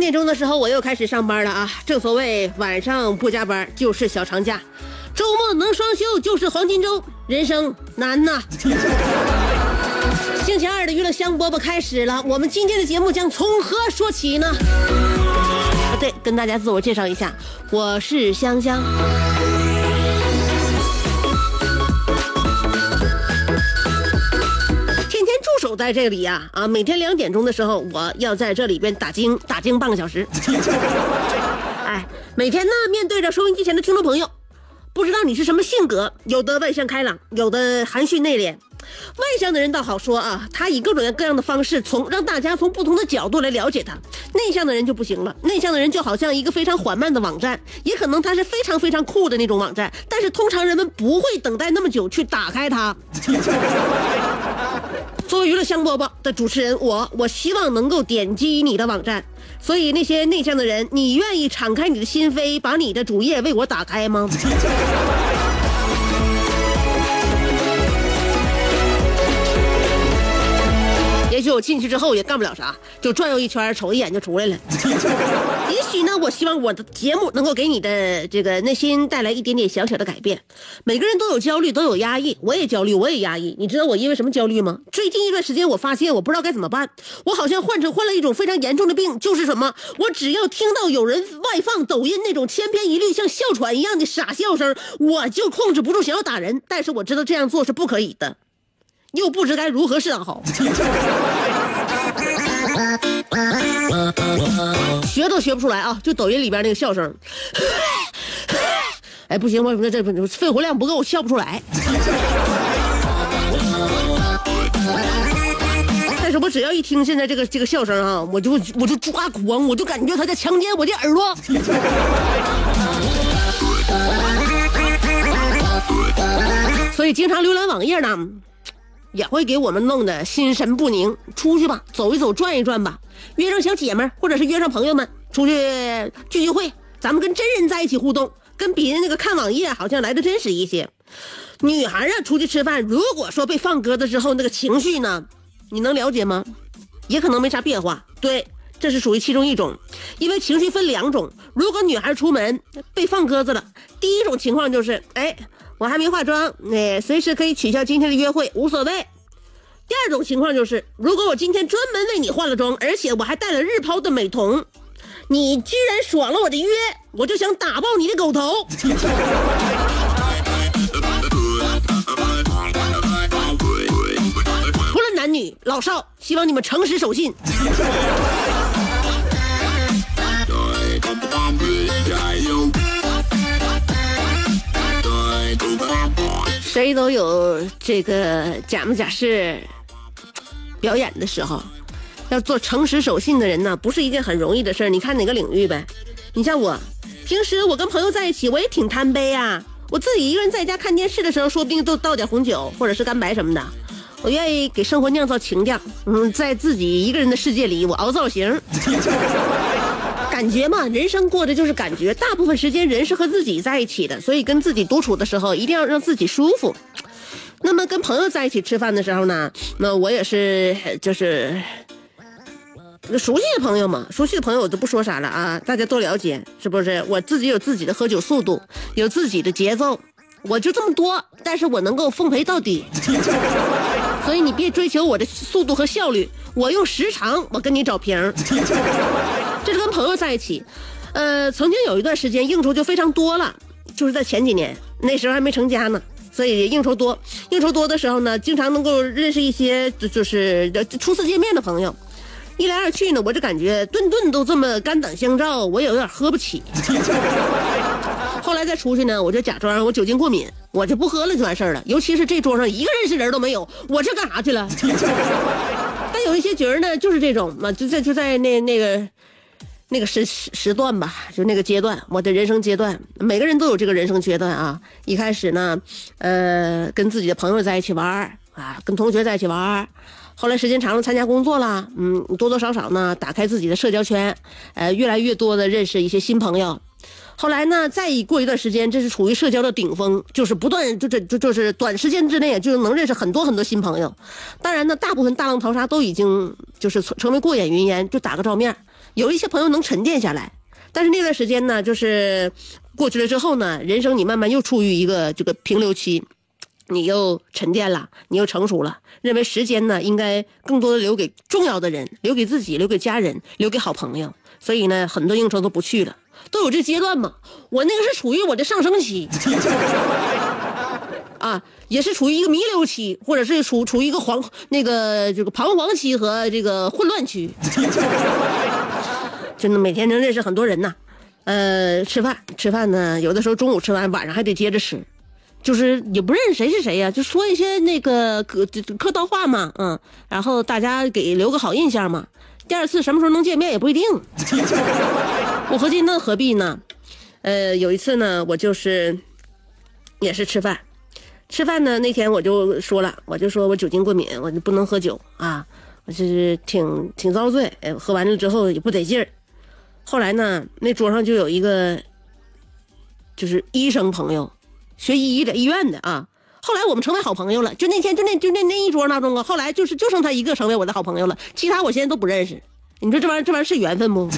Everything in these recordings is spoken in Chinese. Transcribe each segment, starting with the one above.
点钟的时候，我又开始上班了啊！正所谓晚上不加班就是小长假，周末能双休就是黄金周，人生难呐！星期二的娱乐香饽饽开始了，我们今天的节目将从何说起呢？啊，对，跟大家自我介绍一下，我是香香。在这里呀、啊，每天两点钟的时候，我要在这里边打经打经半个小时。哎，每天呢，面对着收音机前的听众朋友，不知道你是什么性格，有的外向开朗，有的含蓄内敛。外向的人倒好说啊，他以各种各样的方式从让大家从不同的角度来了解他。内向的人就不行了，内向的人就好像一个非常缓慢的网站，也可能他是非常非常酷的那种网站，但是通常人们不会等待那么久去打开它。作为娱乐香饽饽的主持人，我我希望能够点击你的网站。所以那些内向的人，你愿意敞开你的心扉，把你的主页为我打开吗？我进去之后也干不了啥，就转悠一圈，瞅一眼就出来了。也许呢，我希望我的节目能够给你的这个内心带来一点点小小的改变。每个人都有焦虑，都有压抑，我也焦虑，我也压抑。你知道我因为什么焦虑吗？最近一段时间，我发现我不知道该怎么办，我好像患成患了一种非常严重的病，就是什么？我只要听到有人外放抖音那种千篇一律像哮喘一样的傻笑声，我就控制不住想要打人。但是我知道这样做是不可以的。又不知该如何是好，学都学不出来啊！就抖音里边那个笑声，哎，不行，我这这肺活量不够，笑不出来。但是我只要一听现在这个这个笑声啊，我就我就抓狂，我就感觉他在强奸我的耳朵。所以经常浏览网页呢。也会给我们弄得心神不宁。出去吧，走一走，转一转吧，约上小姐们或者是约上朋友们出去聚聚会，咱们跟真人在一起互动，跟别人那个看网页好像来的真实一些。女孩啊，出去吃饭，如果说被放鸽子之后那个情绪呢，你能了解吗？也可能没啥变化。对，这是属于其中一种，因为情绪分两种。如果女孩出门被放鸽子了，第一种情况就是，哎。我还没化妆，哎，随时可以取消今天的约会，无所谓。第二种情况就是，如果我今天专门为你化了妆，而且我还带了日抛的美瞳，你居然爽了我的约，我就想打爆你的狗头。无论男女老少，希望你们诚实守信。谁都有这个假模假式表演的时候，要做诚实守信的人呢，不是一件很容易的事儿。你看哪个领域呗？你像我，平时我跟朋友在一起，我也挺贪杯啊。我自己一个人在家看电视的时候，说不定都倒点红酒或者是干白什么的。我愿意给生活酿造情调，嗯，在自己一个人的世界里，我熬造型。感觉嘛，人生过的就是感觉。大部分时间人是和自己在一起的，所以跟自己独处的时候，一定要让自己舒服。那么跟朋友在一起吃饭的时候呢，那我也是就是熟悉的朋友嘛，熟悉的朋友我就不说啥了啊，大家都了解，是不是？我自己有自己的喝酒速度，有自己的节奏，我就这么多，但是我能够奉陪到底。所以你别追求我的速度和效率，我用时长，我跟你找瓶。这是跟朋友在一起。呃，曾经有一段时间应酬就非常多了，就是在前几年，那时候还没成家呢，所以应酬多。应酬多的时候呢，经常能够认识一些就就是初次见面的朋友。一来二去呢，我就感觉顿顿都这么肝胆相照，我也有点喝不起。后来再出去呢，我就假装我酒精过敏，我就不喝了就完事儿了。尤其是这桌上一个认识人都没有，我这干啥去了？但有一些局儿呢，就是这种嘛，就在就在那那个那个时时段吧，就那个阶段，我的人生阶段，每个人都有这个人生阶段啊。一开始呢，呃，跟自己的朋友在一起玩儿啊，跟同学在一起玩儿。后来时间长了，参加工作了，嗯，多多少少呢，打开自己的社交圈，呃，越来越多的认识一些新朋友。后来呢，再过一段时间，这是处于社交的顶峰，就是不断就这就就是短时间之内就能认识很多很多新朋友。当然呢，大部分大浪淘沙都已经就是成为过眼云烟，就打个照面。有一些朋友能沉淀下来，但是那段时间呢，就是过去了之后呢，人生你慢慢又处于一个这个平流期。你又沉淀了，你又成熟了，认为时间呢应该更多的留给重要的人，留给自己，留给家人，留给好朋友。所以呢，很多应酬都不去了，都有这阶段嘛。我那个是处于我的上升期，啊，也是处于一个弥留期，或者是处处于一个黄那个这个彷徨期和这个混乱期。真的每天能认识很多人呐，呃，吃饭吃饭呢，有的时候中午吃完，晚上还得接着吃。就是也不认识谁是谁呀，就说一些那个客客套话嘛，嗯，然后大家给留个好印象嘛。第二次什么时候能见面也不一定。我合计那何必呢？呃，有一次呢，我就是也是吃饭，吃饭呢那天我就说了，我就说我酒精过敏，我就不能喝酒啊，我就是挺挺遭罪，喝完了之后也不得劲儿。后来呢，那桌上就有一个就是医生朋友。学医的医院的啊，后来我们成为好朋友了。就那天，就那就那那一桌当中啊，后来就是就剩他一个成为我的好朋友了，其他我现在都不认识。你说这玩意儿这玩意儿是缘分不？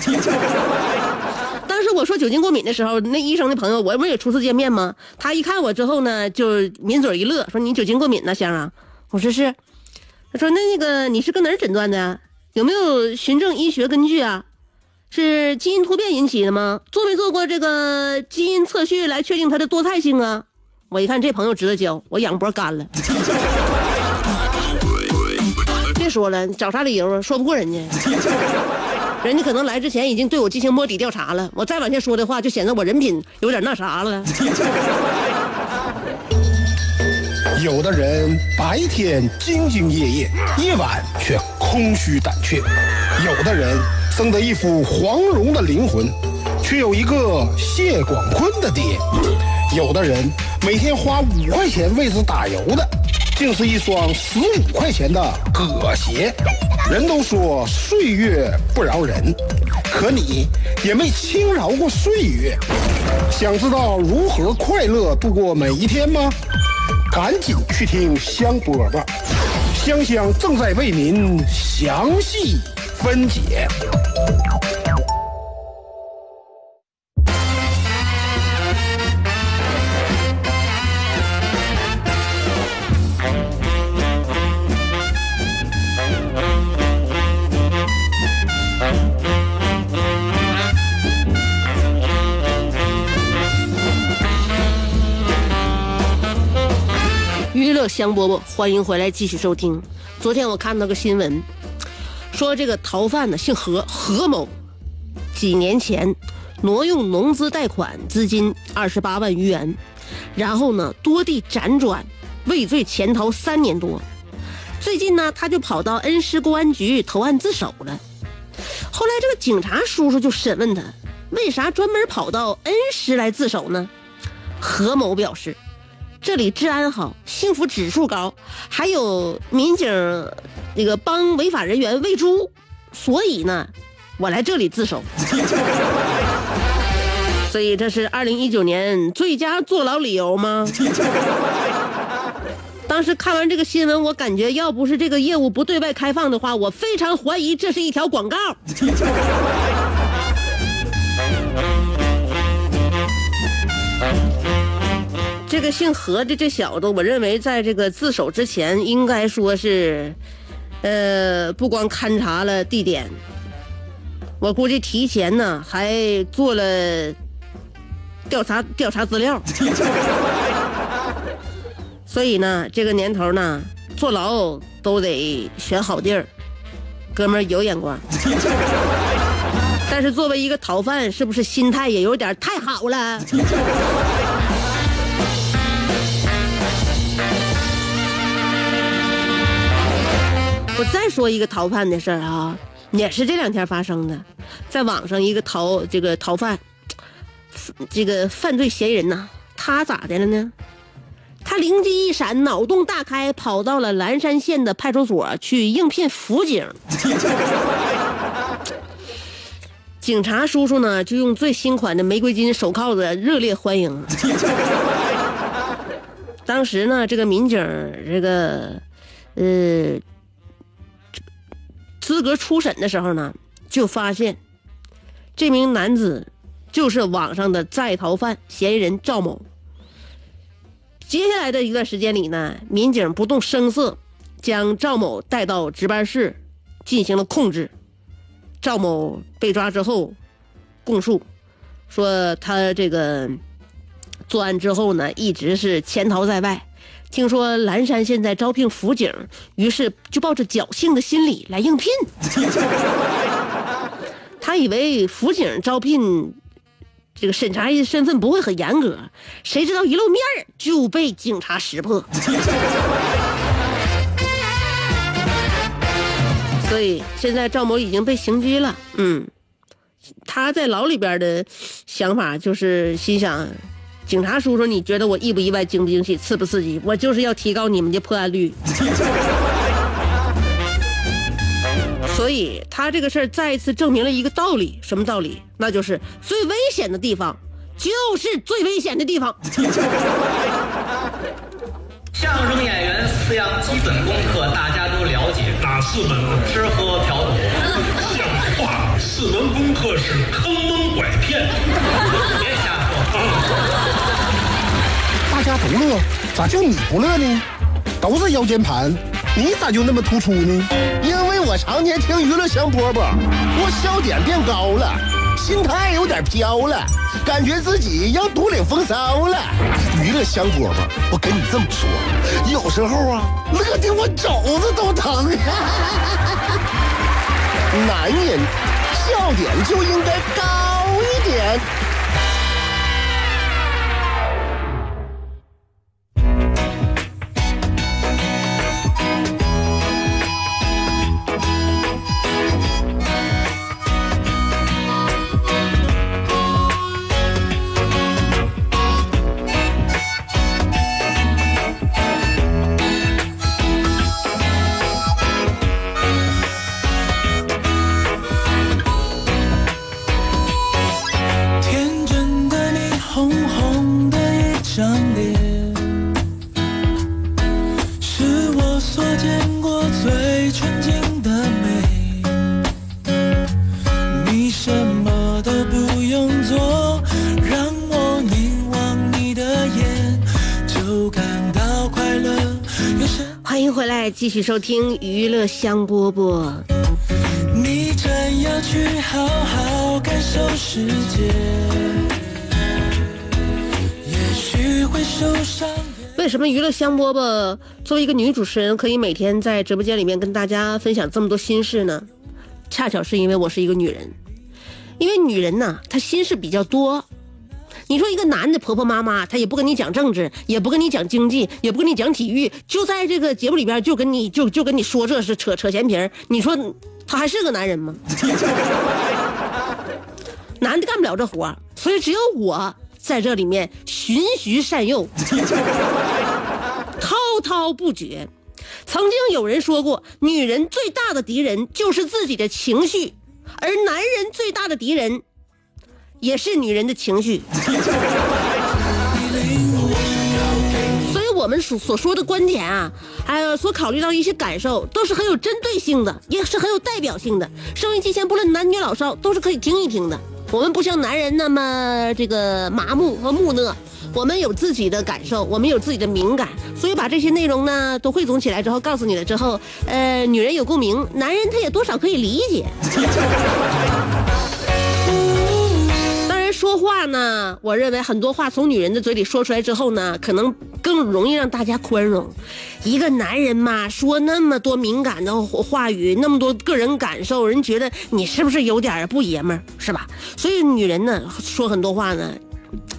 当时我说酒精过敏的时候，那医生的朋友我不是也初次见面吗？他一看我之后呢，就抿嘴一乐，说你酒精过敏呢，香啊？我说是。他说那那个你是搁哪儿诊断的？有没有循证医学根据啊？是基因突变引起的吗？做没做过这个基因测序来确定它的多态性啊？我一看这朋友值得交，我仰脖干了。别说了，找啥理由啊？说不过人家，人家可能来之前已经对我进行摸底调查了。我再往下说的话，就显得我人品有点那啥了。有的人白天兢兢业业，夜晚却空虚胆怯；有的人生得一副黄蓉的灵魂，却有一个谢广坤的爹。有的人每天花五块钱为之打油的，竟是一双十五块钱的葛鞋。人都说岁月不饶人，可你也没轻饶过岁月。想知道如何快乐度过每一天吗？赶紧去听香饽饽，香香正在为您详细分解。香饽饽，欢迎回来继续收听。昨天我看到个新闻，说这个逃犯呢姓何，何某，几年前挪用农资贷款资金二十八万余元，然后呢多地辗转，畏罪潜逃三年多。最近呢他就跑到恩施公安局投案自首了。后来这个警察叔叔就审问他，为啥专门跑到恩施来自首呢？何某表示。这里治安好，幸福指数高，还有民警那个帮违法人员喂猪，所以呢，我来这里自首。所以这是二零一九年最佳坐牢理由吗？当时看完这个新闻，我感觉要不是这个业务不对外开放的话，我非常怀疑这是一条广告。这个姓何的这小子，我认为在这个自首之前，应该说是，呃，不光勘察了地点，我估计提前呢还做了调查调查资料，所以呢这个年头呢坐牢都得选好地儿，哥们儿有眼光。但是作为一个逃犯，是不是心态也有点太好了？我再说一个逃犯的事儿啊，也是这两天发生的，在网上一个逃这个逃犯，这个犯罪嫌疑人呐，他咋的了呢？他灵机一闪，脑洞大开，跑到了蓝山县的派出所去应聘辅警。警察叔叔呢，就用最新款的玫瑰金手铐子热烈欢迎。当时呢，这个民警这个呃资格初审的时候呢，就发现这名男子就是网上的在逃犯嫌疑人赵某。接下来的一段时间里呢，民警不动声色将赵某带到值班室进行了控制。赵某被抓之后，供述说他这个作案之后呢，一直是潜逃在外。听说蓝山现在招聘辅警，于是就抱着侥幸的心理来应聘。他以为辅警招聘这个审查身份不会很严格，谁知道一露面就被警察识破。所以现在赵某已经被刑拘了。嗯，他在牢里边的想法就是心想：警察叔叔，你觉得我意不意外、惊不惊喜、刺不刺激？我就是要提高你们的破案率。所以他这个事儿再一次证明了一个道理，什么道理？那就是最危险的地方就是最危险的地方。相声演员四样基本功课大解，哪四门？吃喝嫖赌。像话，四门功课是坑蒙拐骗。别瞎说。大家都乐，咋就你不乐呢？都是腰间盘，你咋就那么突出呢？因为我常年听娱乐香饽饽，我笑点变高了，心态有点飘了，感觉自己要独领风骚了。娱乐香饽饽，我跟你这么说，有时候啊，乐的我肘子都疼。男人笑点就应该高一点。继续收听娱乐香饽饽。你真要去好好感受世界，也许会受伤。为什么娱乐香饽饽作为一个女主持人，可以每天在直播间里面跟大家分享这么多心事呢？恰巧是因为我是一个女人，因为女人呐，她心事比较多。你说一个男的婆婆妈妈，他也不跟你讲政治，也不跟你讲经济，也不跟你讲体育，就在这个节目里边就跟你就就跟你说这是扯扯闲皮儿。你说他还是个男人吗？男的干不了这活所以只有我在这里面循循善诱，滔滔不绝。曾经有人说过，女人最大的敌人就是自己的情绪，而男人最大的敌人也是女人的情绪。所以，我们所所说的观点啊，还有所考虑到一些感受，都是很有针对性的，也是很有代表性的。收音机前不论男女老少，都是可以听一听的。我们不像男人那么这个麻木和木讷，我们有自己的感受，我们有自己的敏感，所以把这些内容呢都汇总起来之后，告诉你了之后，呃，女人有共鸣，男人他也多少可以理解。说话呢，我认为很多话从女人的嘴里说出来之后呢，可能更容易让大家宽容。一个男人嘛，说那么多敏感的话语，那么多个人感受，人觉得你是不是有点不爷们儿，是吧？所以女人呢，说很多话呢，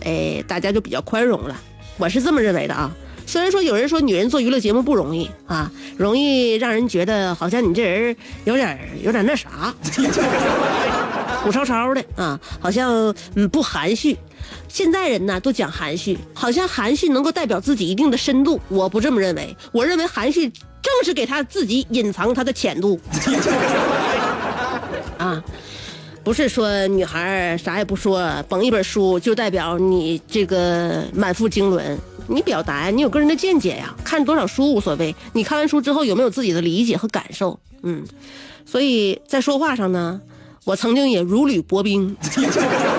哎，大家就比较宽容了。我是这么认为的啊。虽然说有人说女人做娱乐节目不容易啊，容易让人觉得好像你这人有点有点那啥。虎吵吵的啊，好像嗯不含蓄。现在人呢都讲含蓄，好像含蓄能够代表自己一定的深度。我不这么认为，我认为含蓄正是给他自己隐藏他的浅度。啊，不是说女孩啥也不说，捧一本书就代表你这个满腹经纶。你表达，你有个人的见解呀，看多少书无所谓。你看完书之后有没有自己的理解和感受？嗯，所以在说话上呢。我曾经也如履薄冰，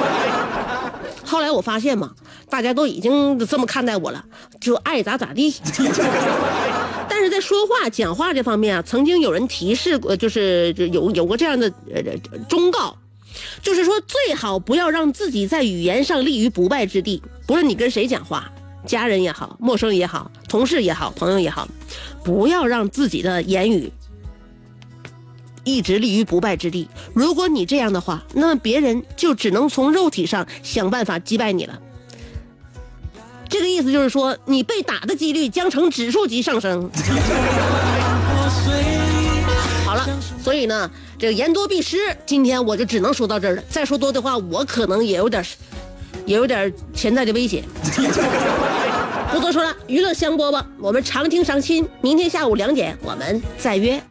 后来我发现嘛，大家都已经这么看待我了，就爱咋咋地。但是在说话、讲话这方面啊，曾经有人提示过，就是有有过这样的呃忠告，就是说最好不要让自己在语言上立于不败之地。不论你跟谁讲话，家人也好，陌生也好，同事也好，朋友也好，不要让自己的言语。一直立于不败之地。如果你这样的话，那么别人就只能从肉体上想办法击败你了。这个意思就是说，你被打的几率将呈指数级上升。好了，所以呢，这个言多必失，今天我就只能说到这儿了。再说多的话，我可能也有点，也有点潜在的危险。不多说了，娱乐香饽饽，我们常听常新。明天下午两点，我们再约。